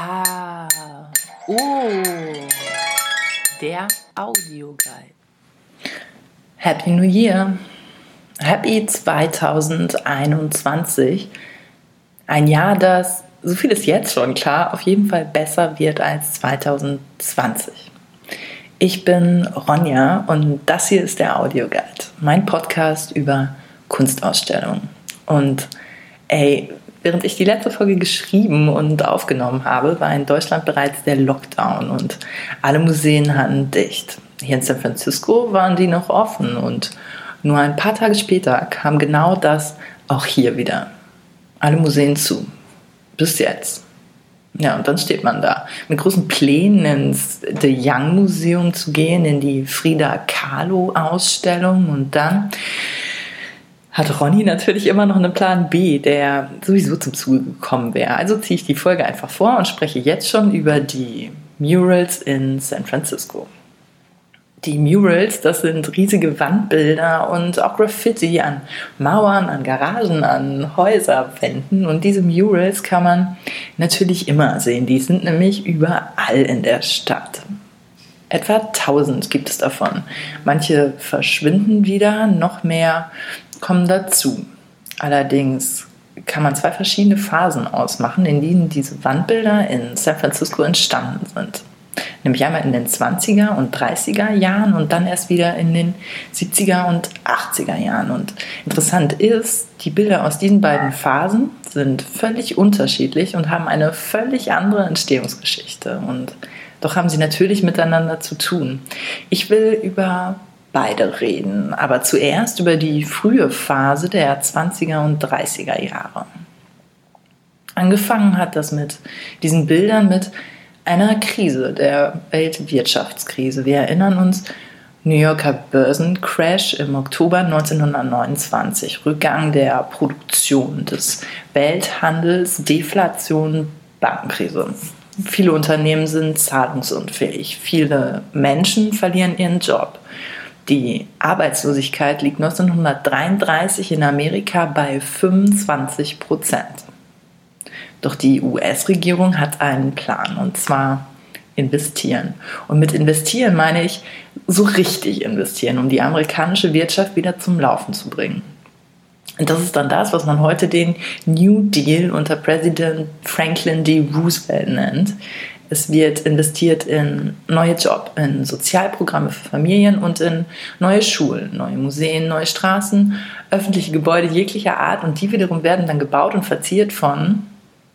Ah, oh, der Audioguide. Happy New Year. Happy 2021. Ein Jahr, das, so viel ist jetzt schon klar, auf jeden Fall besser wird als 2020. Ich bin Ronja und das hier ist der Audioguide, mein Podcast über Kunstausstellungen. Und ey, während ich die letzte Folge geschrieben und aufgenommen habe, war in Deutschland bereits der Lockdown und alle Museen hatten dicht. Hier in San Francisco waren die noch offen und nur ein paar Tage später kam genau das auch hier wieder. Alle Museen zu. Bis jetzt. Ja, und dann steht man da mit großen Plänen ins The Young Museum zu gehen, in die Frida Kahlo Ausstellung und dann hat Ronny natürlich immer noch einen Plan B, der sowieso zum Zuge gekommen wäre. Also ziehe ich die Folge einfach vor und spreche jetzt schon über die Murals in San Francisco. Die Murals, das sind riesige Wandbilder und auch Graffiti an Mauern, an Garagen, an Häuserwänden. Und diese Murals kann man natürlich immer sehen. Die sind nämlich überall in der Stadt. Etwa 1000 gibt es davon. Manche verschwinden wieder, noch mehr kommen dazu. Allerdings kann man zwei verschiedene Phasen ausmachen, in denen diese Wandbilder in San Francisco entstanden sind. Nämlich einmal in den 20er und 30er Jahren und dann erst wieder in den 70er und 80er Jahren. Und interessant ist, die Bilder aus diesen beiden Phasen sind völlig unterschiedlich und haben eine völlig andere Entstehungsgeschichte. Und doch haben sie natürlich miteinander zu tun. Ich will über beide reden, aber zuerst über die frühe Phase der 20er und 30er Jahre. Angefangen hat das mit diesen Bildern mit einer Krise, der Weltwirtschaftskrise. Wir erinnern uns, New Yorker Börsencrash im Oktober 1929, Rückgang der Produktion, des Welthandels, Deflation, Bankenkrise. Viele Unternehmen sind zahlungsunfähig, viele Menschen verlieren ihren Job. Die Arbeitslosigkeit liegt 1933 in Amerika bei 25 Prozent. Doch die US-Regierung hat einen Plan und zwar investieren. Und mit investieren meine ich so richtig investieren, um die amerikanische Wirtschaft wieder zum Laufen zu bringen. Und das ist dann das, was man heute den New Deal unter Präsident Franklin D. Roosevelt nennt. Es wird investiert in neue Jobs, in Sozialprogramme für Familien und in neue Schulen, neue Museen, neue Straßen, öffentliche Gebäude jeglicher Art und die wiederum werden dann gebaut und verziert von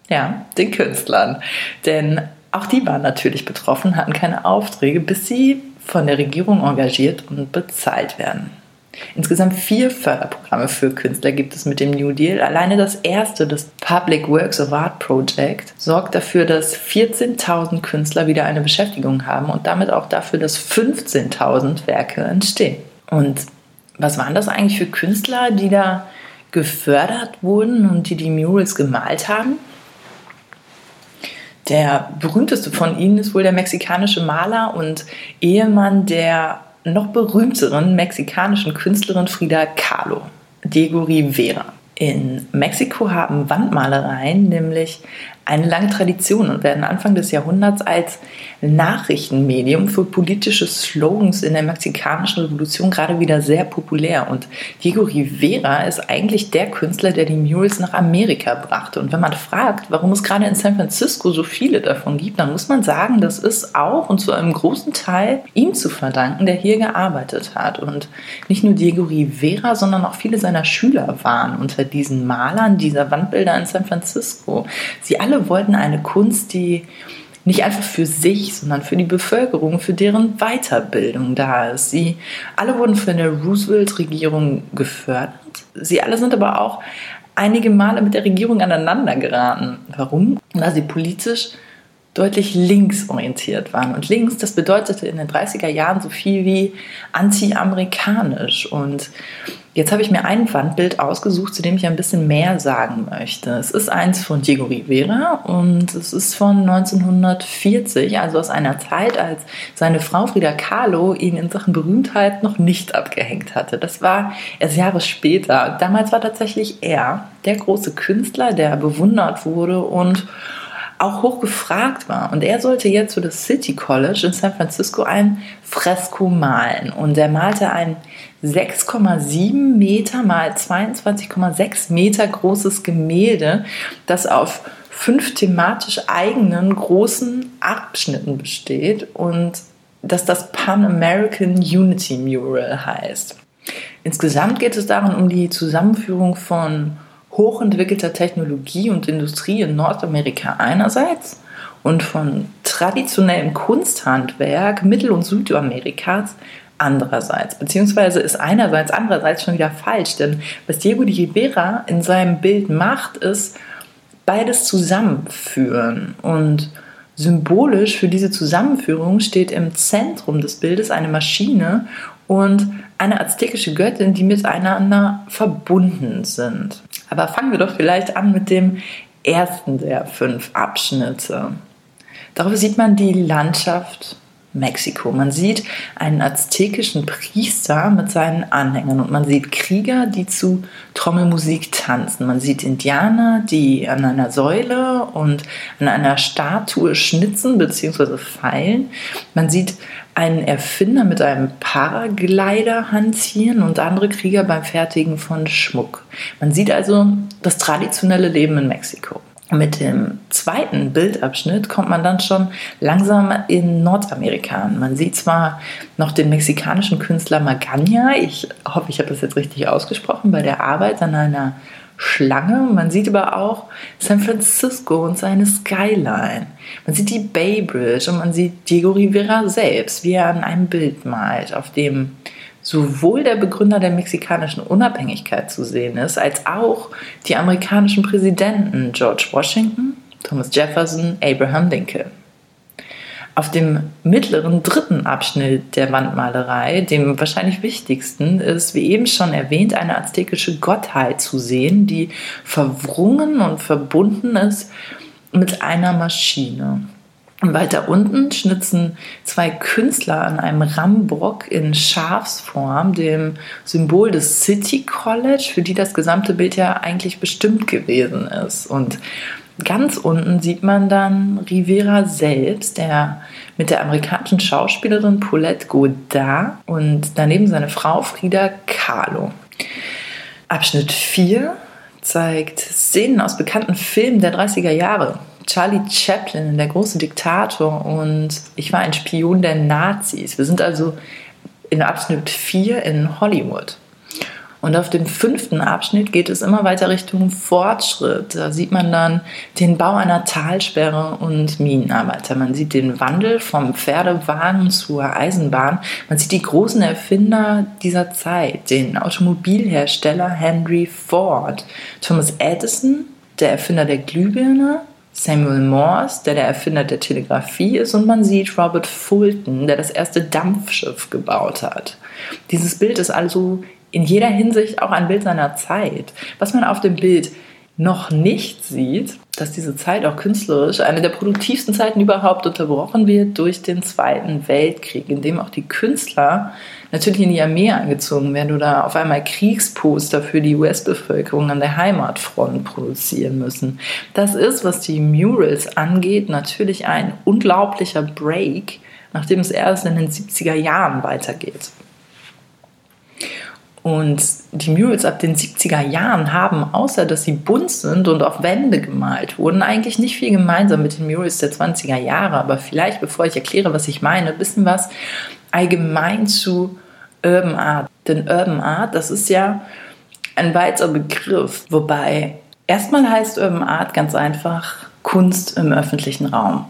ja, den Künstlern. Denn auch die waren natürlich betroffen, hatten keine Aufträge, bis sie von der Regierung engagiert und bezahlt werden. Insgesamt vier Förderprogramme für Künstler gibt es mit dem New Deal. Alleine das erste, das Public Works of Art Project, sorgt dafür, dass 14.000 Künstler wieder eine Beschäftigung haben und damit auch dafür, dass 15.000 Werke entstehen. Und was waren das eigentlich für Künstler, die da gefördert wurden und die die Murals gemalt haben? Der berühmteste von ihnen ist wohl der mexikanische Maler und Ehemann der noch berühmteren mexikanischen Künstlerin Frida Kahlo, Diego Rivera. In Mexiko haben Wandmalereien nämlich eine lange Tradition und werden Anfang des Jahrhunderts als Nachrichtenmedium für politische Slogans in der mexikanischen Revolution gerade wieder sehr populär. Und Diego Rivera ist eigentlich der Künstler, der die Murals nach Amerika brachte. Und wenn man fragt, warum es gerade in San Francisco so viele davon gibt, dann muss man sagen, das ist auch und zu einem großen Teil ihm zu verdanken, der hier gearbeitet hat. Und nicht nur Diego Rivera, sondern auch viele seiner Schüler waren unter diesen Malern dieser Wandbilder in San Francisco. Sie alle alle wollten eine Kunst, die nicht einfach für sich, sondern für die Bevölkerung, für deren Weiterbildung da ist. Sie alle wurden von der Roosevelt-Regierung gefördert. Sie alle sind aber auch einige Male mit der Regierung aneinander geraten. Warum? Weil sie politisch deutlich linksorientiert waren. Und links, das bedeutete in den 30er Jahren so viel wie anti-amerikanisch. Und jetzt habe ich mir ein Wandbild ausgesucht, zu dem ich ein bisschen mehr sagen möchte. Es ist eins von Diego Rivera und es ist von 1940, also aus einer Zeit, als seine Frau Frida Kahlo ihn in Sachen Berühmtheit noch nicht abgehängt hatte. Das war erst Jahre später. Damals war tatsächlich er der große Künstler, der bewundert wurde und auch hoch gefragt war. Und er sollte jetzt für das City College in San Francisco ein Fresko malen. Und er malte ein 6,7 Meter mal 22,6 Meter großes Gemälde, das auf fünf thematisch eigenen großen Abschnitten besteht und dass das Pan American Unity Mural heißt. Insgesamt geht es darin um die Zusammenführung von hochentwickelter Technologie und Industrie in Nordamerika einerseits und von traditionellem Kunsthandwerk Mittel- und Südamerikas andererseits. Beziehungsweise ist einerseits, andererseits schon wieder falsch, denn was Diego de Rivera in seinem Bild macht, ist beides zusammenführen und Symbolisch für diese Zusammenführung steht im Zentrum des Bildes eine Maschine und eine aztekische Göttin, die miteinander verbunden sind. Aber fangen wir doch vielleicht an mit dem ersten der fünf Abschnitte. Darauf sieht man die Landschaft Mexiko. Man sieht einen aztekischen Priester mit seinen Anhängern und man sieht Krieger, die zu Trommelmusik tanzen. Man sieht Indianer, die an einer Säule und an einer Statue schnitzen bzw. feilen. Man sieht einen Erfinder mit einem Paraglider hantieren und andere Krieger beim Fertigen von Schmuck. Man sieht also das traditionelle Leben in Mexiko. Mit dem zweiten Bildabschnitt kommt man dann schon langsam in Nordamerika an. Man sieht zwar noch den mexikanischen Künstler Magana, ich hoffe, ich habe das jetzt richtig ausgesprochen, bei der Arbeit an einer Schlange. Man sieht aber auch San Francisco und seine Skyline. Man sieht die Bay Bridge und man sieht Diego Rivera selbst, wie er an einem Bild malt, auf dem sowohl der Begründer der mexikanischen Unabhängigkeit zu sehen ist, als auch die amerikanischen Präsidenten George Washington, Thomas Jefferson, Abraham Lincoln. Auf dem mittleren dritten Abschnitt der Wandmalerei, dem wahrscheinlich wichtigsten, ist, wie eben schon erwähnt, eine aztekische Gottheit zu sehen, die verwrungen und verbunden ist mit einer Maschine. Und weiter unten schnitzen zwei Künstler an einem Rambock in Schafsform, dem Symbol des City College, für die das gesamte Bild ja eigentlich bestimmt gewesen ist. Und ganz unten sieht man dann Rivera selbst, der mit der amerikanischen Schauspielerin Paulette Godard und daneben seine Frau Frida Kahlo. Abschnitt 4 zeigt Szenen aus bekannten Filmen der 30er Jahre. Charlie Chaplin, der große Diktator und ich war ein Spion der Nazis. Wir sind also in Abschnitt 4 in Hollywood. Und auf dem fünften Abschnitt geht es immer weiter Richtung Fortschritt. Da sieht man dann den Bau einer Talsperre und Minenarbeiter. Man sieht den Wandel vom Pferdewagen zur Eisenbahn. Man sieht die großen Erfinder dieser Zeit, den Automobilhersteller Henry Ford, Thomas Edison, der Erfinder der Glühbirne, Samuel Morse, der der Erfinder der Telegrafie ist, und man sieht Robert Fulton, der das erste Dampfschiff gebaut hat. Dieses Bild ist also in jeder Hinsicht auch ein Bild seiner Zeit. Was man auf dem Bild noch nicht sieht, dass diese Zeit auch künstlerisch eine der produktivsten Zeiten überhaupt unterbrochen wird durch den Zweiten Weltkrieg, in dem auch die Künstler natürlich in die Armee eingezogen werden oder auf einmal Kriegsposter für die US-Bevölkerung an der Heimatfront produzieren müssen. Das ist, was die Murals angeht, natürlich ein unglaublicher Break, nachdem es erst in den 70er Jahren weitergeht. Und die Murals ab den 70er Jahren haben, außer dass sie bunt sind und auf Wände gemalt wurden, eigentlich nicht viel gemeinsam mit den Murals der 20er Jahre. Aber vielleicht, bevor ich erkläre, was ich meine, ein bisschen was allgemein zu Urban Art. Denn Urban Art, das ist ja ein weiter Begriff, wobei erstmal heißt Urban Art ganz einfach Kunst im öffentlichen Raum.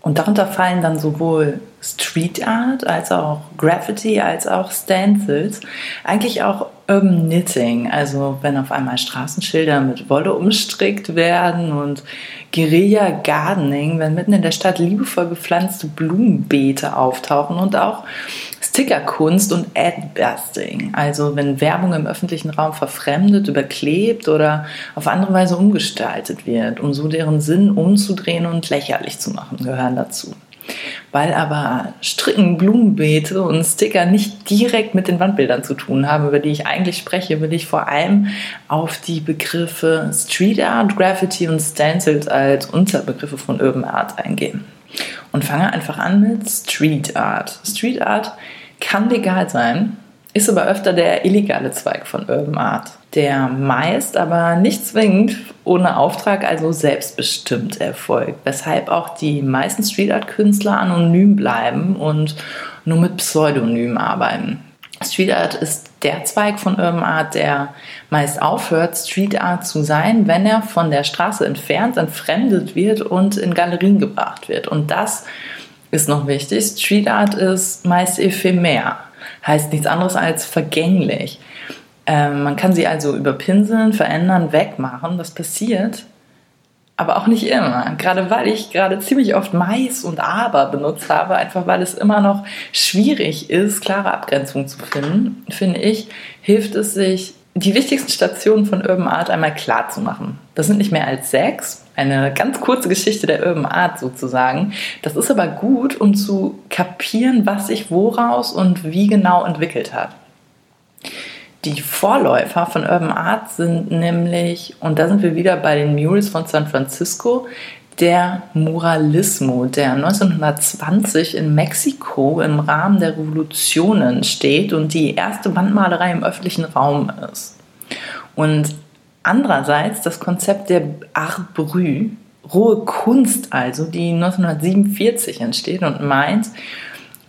Und darunter fallen dann sowohl Street Art als auch Graffiti als auch Stencils. Eigentlich auch Urban Knitting, also wenn auf einmal Straßenschilder mit Wolle umstrickt werden und Guerilla Gardening, wenn mitten in der Stadt liebevoll gepflanzte Blumenbeete auftauchen und auch Stickerkunst und Adbusting, also wenn Werbung im öffentlichen Raum verfremdet, überklebt oder auf andere Weise umgestaltet wird, um so deren Sinn umzudrehen und lächerlich zu machen, gehören dazu. Weil aber Stricken, Blumenbeete und Sticker nicht direkt mit den Wandbildern zu tun haben, über die ich eigentlich spreche, will ich vor allem auf die Begriffe Street Art, Graffiti und Stencils als Unterbegriffe von Urban Art eingehen. Und fange einfach an mit Street Art. Street Art kann legal sein, ist aber öfter der illegale Zweig von Urban Art, der meist aber nicht zwingend ohne Auftrag, also selbstbestimmt erfolgt, weshalb auch die meisten Street Art Künstler anonym bleiben und nur mit Pseudonymen arbeiten. Street Art ist der Zweig von Urban Art, der meist aufhört, Street Art zu sein, wenn er von der Straße entfernt, entfremdet wird und in Galerien gebracht wird. Und das ist noch wichtig. Street Art ist meist ephemer heißt nichts anderes als vergänglich. Ähm, man kann sie also überpinseln, verändern, wegmachen. Das passiert, aber auch nicht immer. Gerade weil ich gerade ziemlich oft Mais und Aber benutzt habe, einfach weil es immer noch schwierig ist, klare Abgrenzungen zu finden, finde ich, hilft es sich, die wichtigsten Stationen von Urban Art einmal klar zu machen. Das sind nicht mehr als sechs, eine ganz kurze Geschichte der Urban Art sozusagen. Das ist aber gut, um zu kapieren, was sich woraus und wie genau entwickelt hat. Die Vorläufer von Urban Art sind nämlich, und da sind wir wieder bei den Murals von San Francisco, der Muralismo, der 1920 in Mexiko im Rahmen der Revolutionen steht und die erste Wandmalerei im öffentlichen Raum ist. Und Andererseits das Konzept der Art Brut, rohe Kunst also, die 1947 entsteht und meint,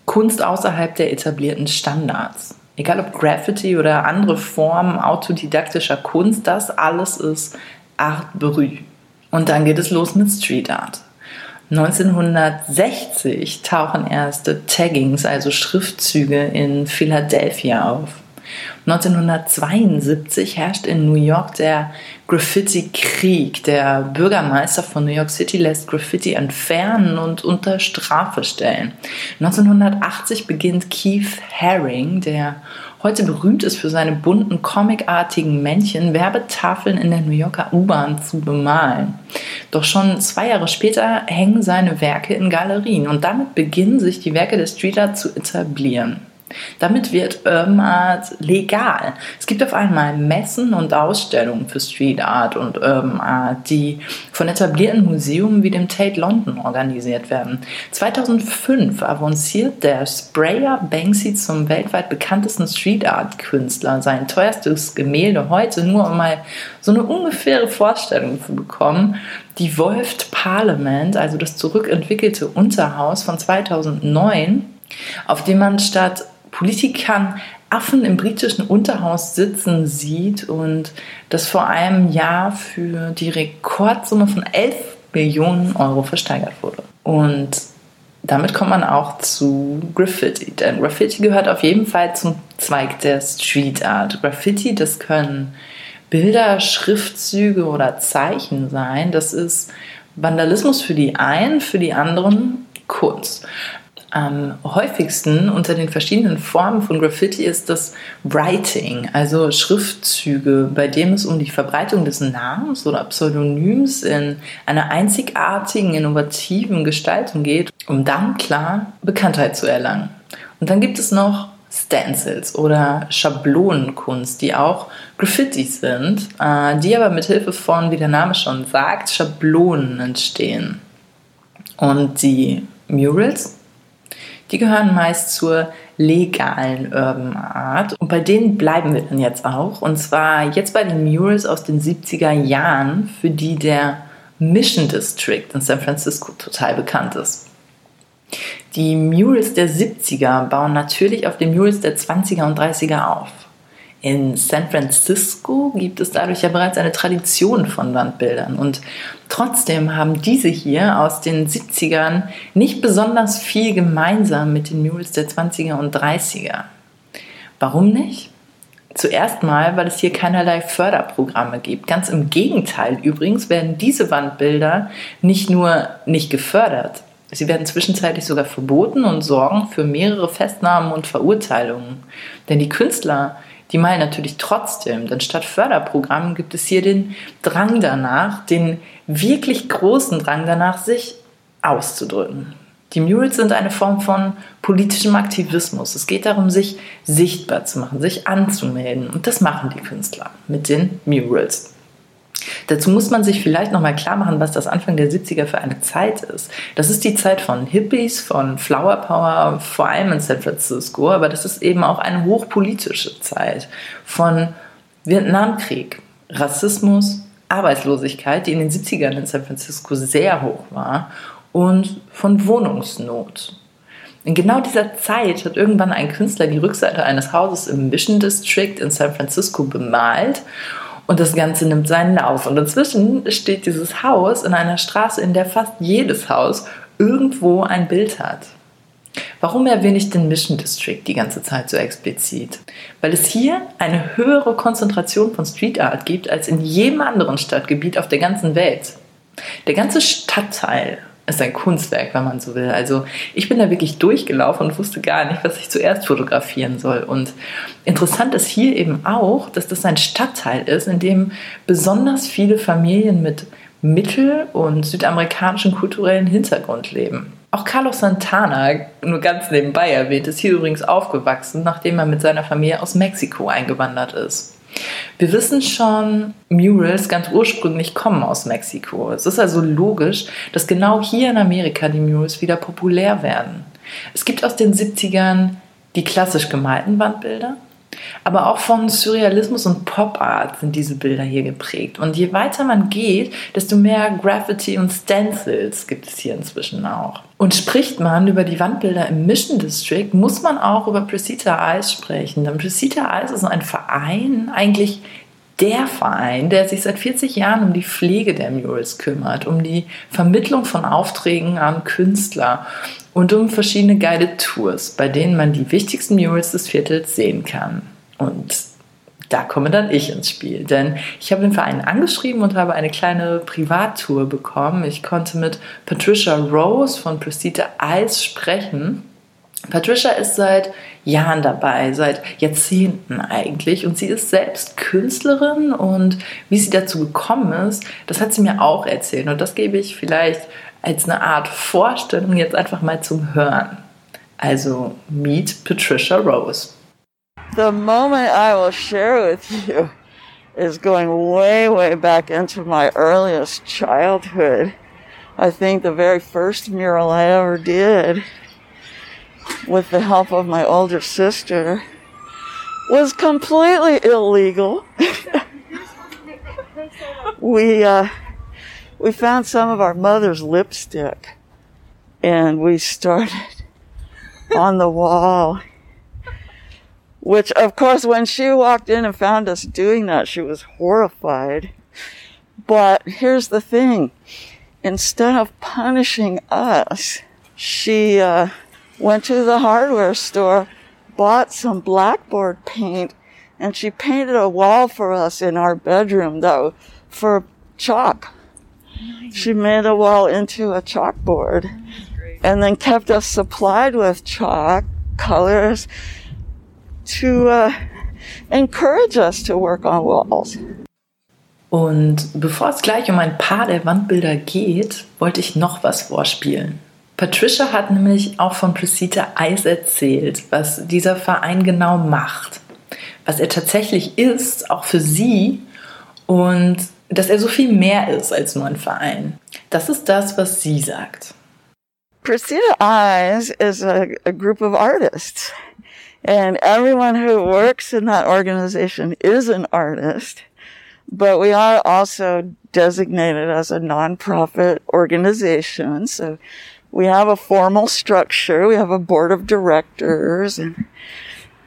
Kunst außerhalb der etablierten Standards. Egal ob Graffiti oder andere Formen autodidaktischer Kunst, das alles ist Art Brut. Und dann geht es los mit Street Art. 1960 tauchen erste Taggings, also Schriftzüge in Philadelphia auf. 1972 herrscht in New York der Graffiti-Krieg. Der Bürgermeister von New York City lässt Graffiti entfernen und unter Strafe stellen. 1980 beginnt Keith Haring, der heute berühmt ist für seine bunten comicartigen Männchen, Werbetafeln in der New Yorker U-Bahn zu bemalen. Doch schon zwei Jahre später hängen seine Werke in Galerien und damit beginnen sich die Werke der Street Art zu etablieren. Damit wird Urban Art legal. Es gibt auf einmal Messen und Ausstellungen für Street Art und Urban Art, die von etablierten Museen wie dem Tate London organisiert werden. 2005 avanciert der Sprayer Banksy zum weltweit bekanntesten Street Art Künstler. Sein teuerstes Gemälde heute, nur um mal so eine ungefähre Vorstellung zu bekommen, die Wolft Parliament, also das zurückentwickelte Unterhaus von 2009, auf dem man statt Politikern Affen im britischen Unterhaus sitzen sieht und das vor einem Jahr für die Rekordsumme von 11 Millionen Euro versteigert wurde. Und damit kommt man auch zu Graffiti. Denn Graffiti gehört auf jeden Fall zum Zweig der Street Art. Graffiti, das können Bilder, Schriftzüge oder Zeichen sein. Das ist Vandalismus für die einen, für die anderen Kunst am häufigsten unter den verschiedenen Formen von Graffiti ist das Writing, also Schriftzüge, bei dem es um die Verbreitung des Namens oder Pseudonyms in einer einzigartigen, innovativen Gestaltung geht, um dann klar Bekanntheit zu erlangen. Und dann gibt es noch Stencils oder Schablonenkunst, die auch Graffiti sind, äh, die aber mit Hilfe von, wie der Name schon sagt, Schablonen entstehen. Und die Murals die gehören meist zur legalen Urban Art. Und bei denen bleiben wir dann jetzt auch. Und zwar jetzt bei den Murals aus den 70er Jahren, für die der Mission District in San Francisco total bekannt ist. Die Murals der 70er bauen natürlich auf den Murals der 20er und 30er auf. In San Francisco gibt es dadurch ja bereits eine Tradition von Wandbildern und trotzdem haben diese hier aus den 70ern nicht besonders viel gemeinsam mit den Murals der 20er und 30er. Warum nicht? Zuerst mal, weil es hier keinerlei Förderprogramme gibt. Ganz im Gegenteil übrigens werden diese Wandbilder nicht nur nicht gefördert, sie werden zwischenzeitlich sogar verboten und sorgen für mehrere Festnahmen und Verurteilungen. Denn die Künstler die malen natürlich trotzdem, denn statt Förderprogrammen gibt es hier den Drang danach, den wirklich großen Drang danach, sich auszudrücken. Die Murals sind eine Form von politischem Aktivismus. Es geht darum, sich sichtbar zu machen, sich anzumelden. Und das machen die Künstler mit den Murals. Dazu muss man sich vielleicht nochmal klar machen, was das Anfang der 70er für eine Zeit ist. Das ist die Zeit von Hippies, von Flower Power, vor allem in San Francisco, aber das ist eben auch eine hochpolitische Zeit von Vietnamkrieg, Rassismus, Arbeitslosigkeit, die in den 70ern in San Francisco sehr hoch war, und von Wohnungsnot. In genau dieser Zeit hat irgendwann ein Künstler die Rückseite eines Hauses im Mission District in San Francisco bemalt und das Ganze nimmt seinen Lauf. Und inzwischen steht dieses Haus in einer Straße, in der fast jedes Haus irgendwo ein Bild hat. Warum erwähne ich den Mission District die ganze Zeit so explizit? Weil es hier eine höhere Konzentration von Street Art gibt als in jedem anderen Stadtgebiet auf der ganzen Welt. Der ganze Stadtteil ist ein Kunstwerk, wenn man so will. Also ich bin da wirklich durchgelaufen und wusste gar nicht, was ich zuerst fotografieren soll. Und interessant ist hier eben auch, dass das ein Stadtteil ist, in dem besonders viele Familien mit mittel- und südamerikanischen kulturellen Hintergrund leben. Auch Carlos Santana, nur ganz nebenbei erwähnt, ist hier übrigens aufgewachsen, nachdem er mit seiner Familie aus Mexiko eingewandert ist. Wir wissen schon, Murals ganz ursprünglich kommen aus Mexiko. Es ist also logisch, dass genau hier in Amerika die Murals wieder populär werden. Es gibt aus den 70ern die klassisch gemalten Wandbilder, aber auch von Surrealismus und Pop Art sind diese Bilder hier geprägt. Und je weiter man geht, desto mehr Graffiti und Stencils gibt es hier inzwischen auch. Und spricht man über die Wandbilder im Mission District, muss man auch über Precita Eyes sprechen. Denn Precita Eyes ist ein Verein, eigentlich der Verein, der sich seit 40 Jahren um die Pflege der Murals kümmert, um die Vermittlung von Aufträgen an Künstler und um verschiedene Guided Tours, bei denen man die wichtigsten Murals des Viertels sehen kann. Und da komme dann ich ins Spiel, denn ich habe den Verein angeschrieben und habe eine kleine Privattour bekommen. Ich konnte mit Patricia Rose von Prestige Eyes sprechen. Patricia ist seit Jahren dabei, seit Jahrzehnten eigentlich. Und sie ist selbst Künstlerin und wie sie dazu gekommen ist, das hat sie mir auch erzählt. Und das gebe ich vielleicht als eine Art Vorstellung jetzt einfach mal zum Hören. Also Meet Patricia Rose. The moment I will share with you is going way, way back into my earliest childhood. I think the very first mural I ever did, with the help of my older sister, was completely illegal. we, uh, we found some of our mother's lipstick and we started on the wall. Which, of course, when she walked in and found us doing that, she was horrified. But here's the thing. Instead of punishing us, she uh, went to the hardware store, bought some blackboard paint, and she painted a wall for us in our bedroom, though, for chalk. She made a wall into a chalkboard and then kept us supplied with chalk, colors to uh, encourage us to work on walls. Und bevor es gleich um ein paar der Wandbilder geht, wollte ich noch was vorspielen. Patricia hat nämlich auch von Precita Eis erzählt, was dieser Verein genau macht, was er tatsächlich ist, auch für sie und dass er so viel mehr ist als nur ein Verein. Das ist das, was sie sagt. Precita Eyes is a, a group of artists. And everyone who works in that organization is an artist. But we are also designated as a nonprofit organization. So we have a formal structure. We have a board of directors and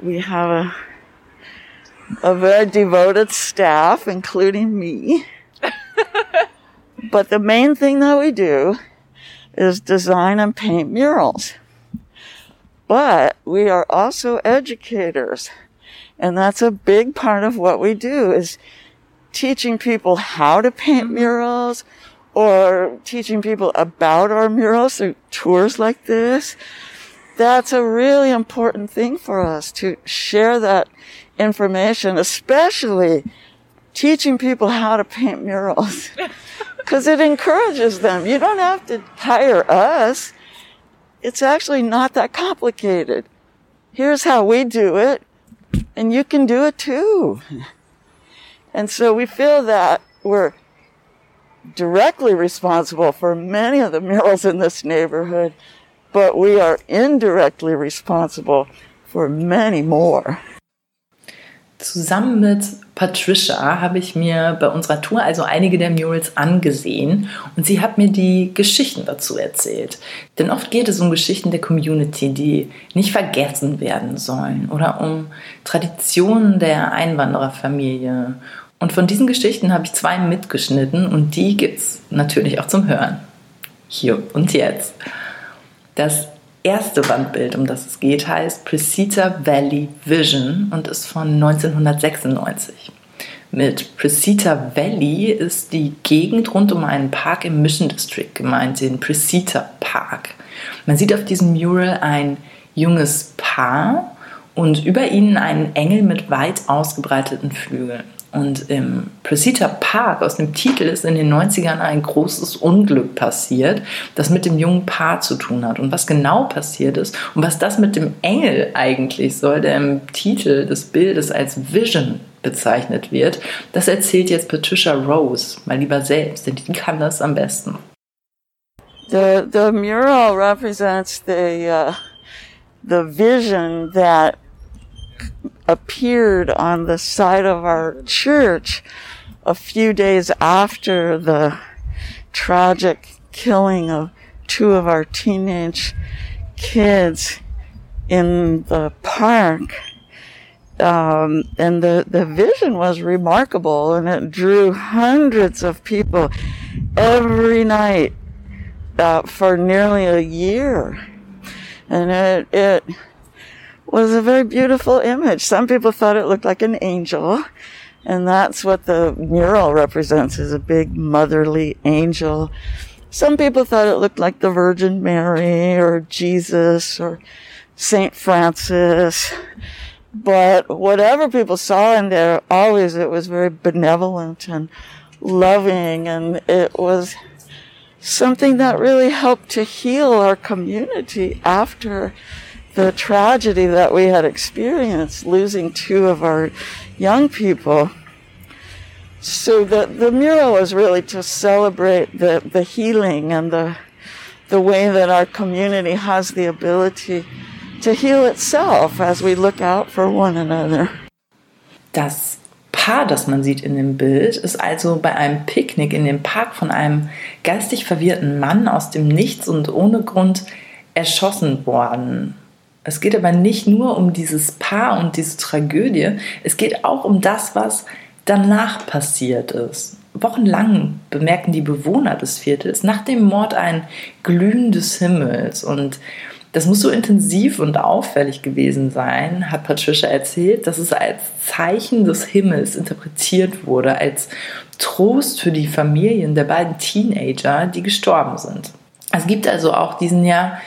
we have a a very devoted staff, including me. but the main thing that we do is design and paint murals. But we are also educators. And that's a big part of what we do is teaching people how to paint mm-hmm. murals or teaching people about our murals through tours like this. That's a really important thing for us to share that information, especially teaching people how to paint murals. Because it encourages them. You don't have to hire us. it's actually not that complicated. Here's how we do it, and you can do it too. And so we feel that we're directly responsible for many of the murals in this neighborhood, but we are indirectly responsible for many more. Zusammen mit Patricia habe ich mir bei unserer Tour also einige der Murals angesehen und sie hat mir die Geschichten dazu erzählt. Denn oft geht es um Geschichten der Community, die nicht vergessen werden sollen oder um Traditionen der Einwandererfamilie. Und von diesen Geschichten habe ich zwei mitgeschnitten und die gibt es natürlich auch zum Hören. Hier und jetzt. Das erste Wandbild, um das es geht, heißt Precita Valley Vision und ist von 1996. Mit Precita Valley ist die Gegend rund um einen Park im Mission District gemeint, den Precita Park. Man sieht auf diesem Mural ein junges Paar und über ihnen einen Engel mit weit ausgebreiteten Flügeln. Und im Precita Park aus dem Titel ist in den 90ern ein großes Unglück passiert, das mit dem jungen Paar zu tun hat. Und was genau passiert ist und was das mit dem Engel eigentlich soll, der im Titel des Bildes als Vision bezeichnet wird, das erzählt jetzt Patricia Rose mal lieber selbst, denn die kann das am besten. The, the mural represents the, uh, the vision that appeared on the side of our church a few days after the tragic killing of two of our teenage kids in the park. Um, and the, the vision was remarkable and it drew hundreds of people every night uh, for nearly a year. And it, it was a very beautiful image. Some people thought it looked like an angel. And that's what the mural represents is a big motherly angel. Some people thought it looked like the Virgin Mary or Jesus or Saint Francis. But whatever people saw in there, always it was very benevolent and loving and it was something that really helped to heal our community after the tragedy that we had experienced, losing two of our young people. So the, the mural was really to celebrate the, the healing and the, the way that our community has the ability to heal itself as we look out for one another. Das Paar, das man sieht in dem Bild, ist also bei einem Picknick in dem Park von einem geistig verwirrten Mann aus dem Nichts und ohne Grund erschossen worden. Es geht aber nicht nur um dieses Paar und diese Tragödie, es geht auch um das, was danach passiert ist. Wochenlang bemerken die Bewohner des Viertels nach dem Mord ein Glühen des Himmels und das muss so intensiv und auffällig gewesen sein, hat Patricia erzählt, dass es als Zeichen des Himmels interpretiert wurde, als Trost für die Familien der beiden Teenager, die gestorben sind. Es gibt also auch diesen ja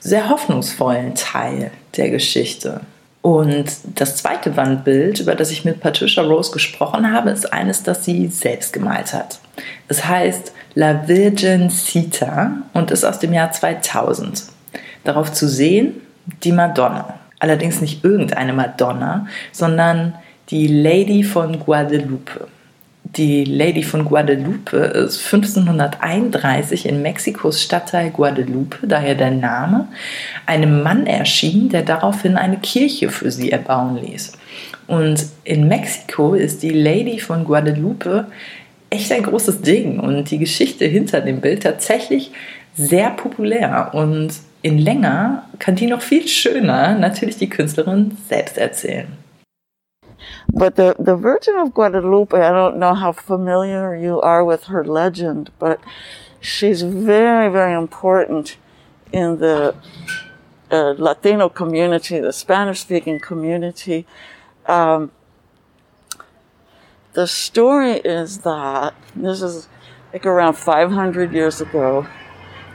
sehr hoffnungsvollen Teil der Geschichte. Und das zweite Wandbild, über das ich mit Patricia Rose gesprochen habe, ist eines, das sie selbst gemalt hat. Es heißt La Virgin Cita und ist aus dem Jahr 2000. Darauf zu sehen die Madonna. Allerdings nicht irgendeine Madonna, sondern die Lady von Guadalupe die Lady von Guadalupe ist 1531 in Mexikos Stadtteil Guadalupe, daher der Name, einem Mann erschien, der daraufhin eine Kirche für sie erbauen ließ. Und in Mexiko ist die Lady von Guadalupe echt ein großes Ding und die Geschichte hinter dem Bild tatsächlich sehr populär und in länger kann die noch viel schöner natürlich die Künstlerin selbst erzählen. But the, the Virgin of Guadalupe, I don't know how familiar you are with her legend, but she's very, very important in the uh, Latino community, the Spanish speaking community. Um, the story is that this is like around 500 years ago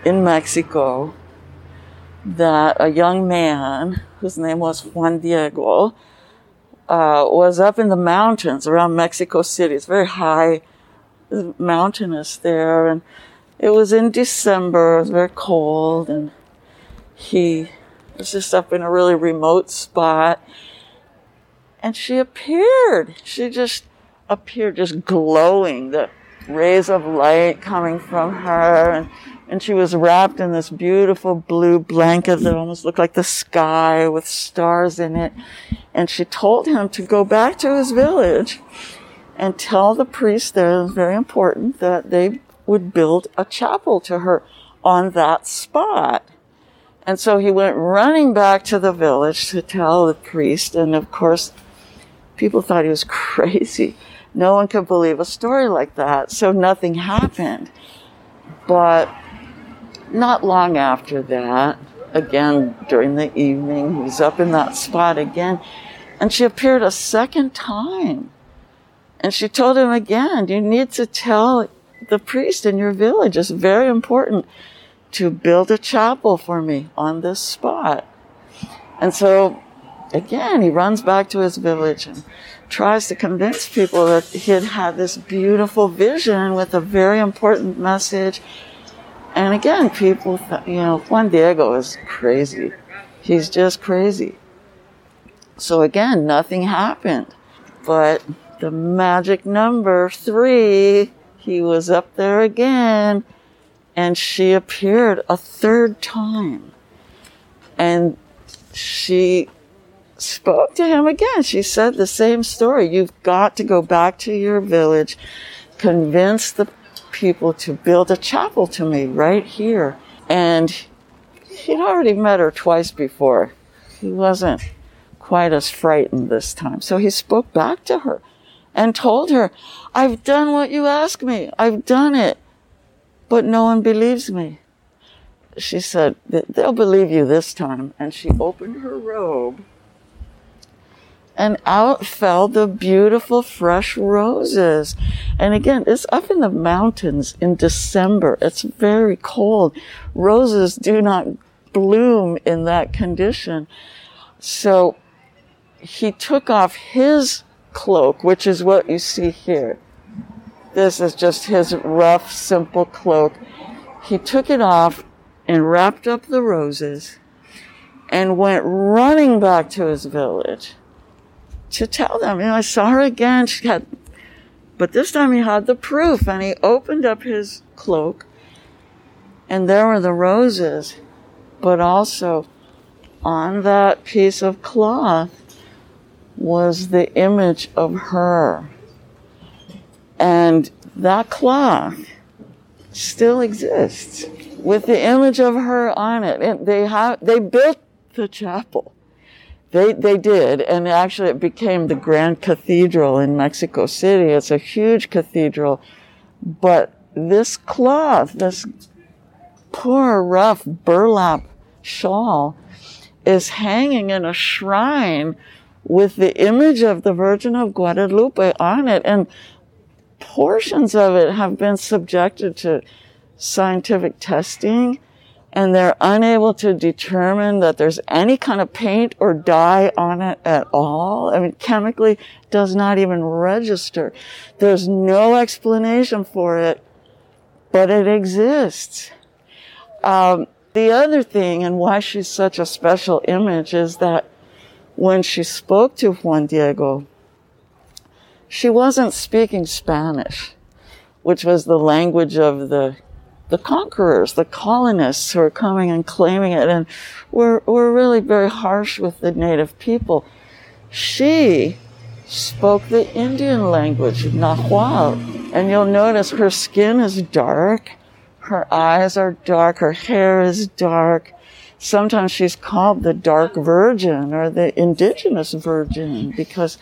in Mexico, that a young man whose name was Juan Diego uh, was up in the mountains around Mexico City. It's very high, mountainous there, and it was in December. It was very cold, and he was just up in a really remote spot. And she appeared. She just appeared, just glowing, the rays of light coming from her. And, and she was wrapped in this beautiful blue blanket that almost looked like the sky with stars in it. And she told him to go back to his village and tell the priest there, it was very important, that they would build a chapel to her on that spot. And so he went running back to the village to tell the priest. And of course, people thought he was crazy. No one could believe a story like that. So nothing happened. But not long after that, again during the evening, he was up in that spot again. And she appeared a second time. And she told him again, you need to tell the priest in your village. It's very important to build a chapel for me on this spot. And so again, he runs back to his village and tries to convince people that he had had this beautiful vision with a very important message. And again, people, th- you know, Juan Diego is crazy. He's just crazy. So again, nothing happened. But the magic number three, he was up there again and she appeared a third time. And she spoke to him again. She said the same story. You've got to go back to your village, convince the people to build a chapel to me right here. And he'd already met her twice before. He wasn't quite as frightened this time. So he spoke back to her and told her, I've done what you asked me. I've done it but no one believes me. She said, they'll believe you this time. And she opened her robe and out fell the beautiful fresh roses. And again, it's up in the mountains in December. It's very cold. Roses do not bloom in that condition. So he took off his cloak, which is what you see here. This is just his rough, simple cloak. He took it off and wrapped up the roses and went running back to his village to tell them, you know, I saw her again. She had, but this time he had the proof and he opened up his cloak and there were the roses, but also on that piece of cloth was the image of her. And that cloth still exists with the image of her on it. And they have, they built the chapel. They, they did. And actually it became the Grand Cathedral in Mexico City. It's a huge cathedral. But this cloth, this poor rough burlap shawl is hanging in a shrine with the image of the Virgin of Guadalupe on it. And portions of it have been subjected to scientific testing and they're unable to determine that there's any kind of paint or dye on it at all. I mean, chemically does not even register. There's no explanation for it, but it exists. Um, the other thing and why she's such a special image is that when she spoke to Juan Diego, she wasn't speaking Spanish, which was the language of the the conquerors, the colonists who are coming and claiming it and were, were really very harsh with the native people. She spoke the Indian language, Nahuatl, and you'll notice her skin is dark, her eyes are dark, her hair is dark. Sometimes she's called the dark virgin or the indigenous virgin because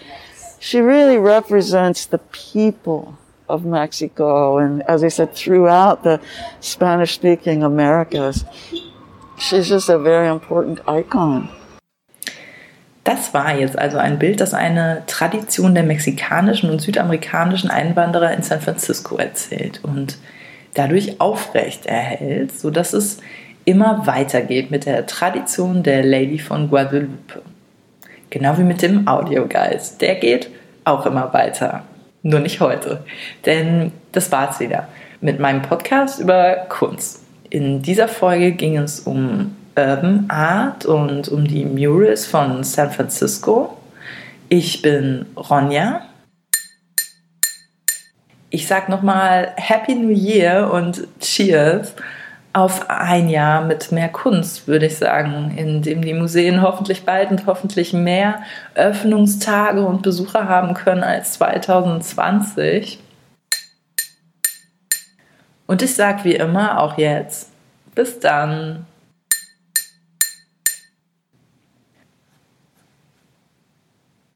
she really represents the people of Mexico and, as I said, throughout the Spanish speaking Americas. She's just a very important icon. Das war jetzt also ein Bild, das eine Tradition der mexikanischen und südamerikanischen Einwanderer in San Francisco erzählt und dadurch aufrecht erhält, sodass es immer weitergeht mit der Tradition der Lady von Guadalupe. Genau wie mit dem Audiogeist. Der geht auch immer weiter. Nur nicht heute. Denn das war's wieder mit meinem Podcast über Kunst. In dieser Folge ging es um Urban Art und um die Murals von San Francisco. Ich bin Ronja. Ich sag nochmal Happy New Year und Cheers auf ein Jahr mit mehr Kunst, würde ich sagen, in dem die Museen hoffentlich bald und hoffentlich mehr Öffnungstage und Besucher haben können als 2020. Und ich sage wie immer auch jetzt, bis dann.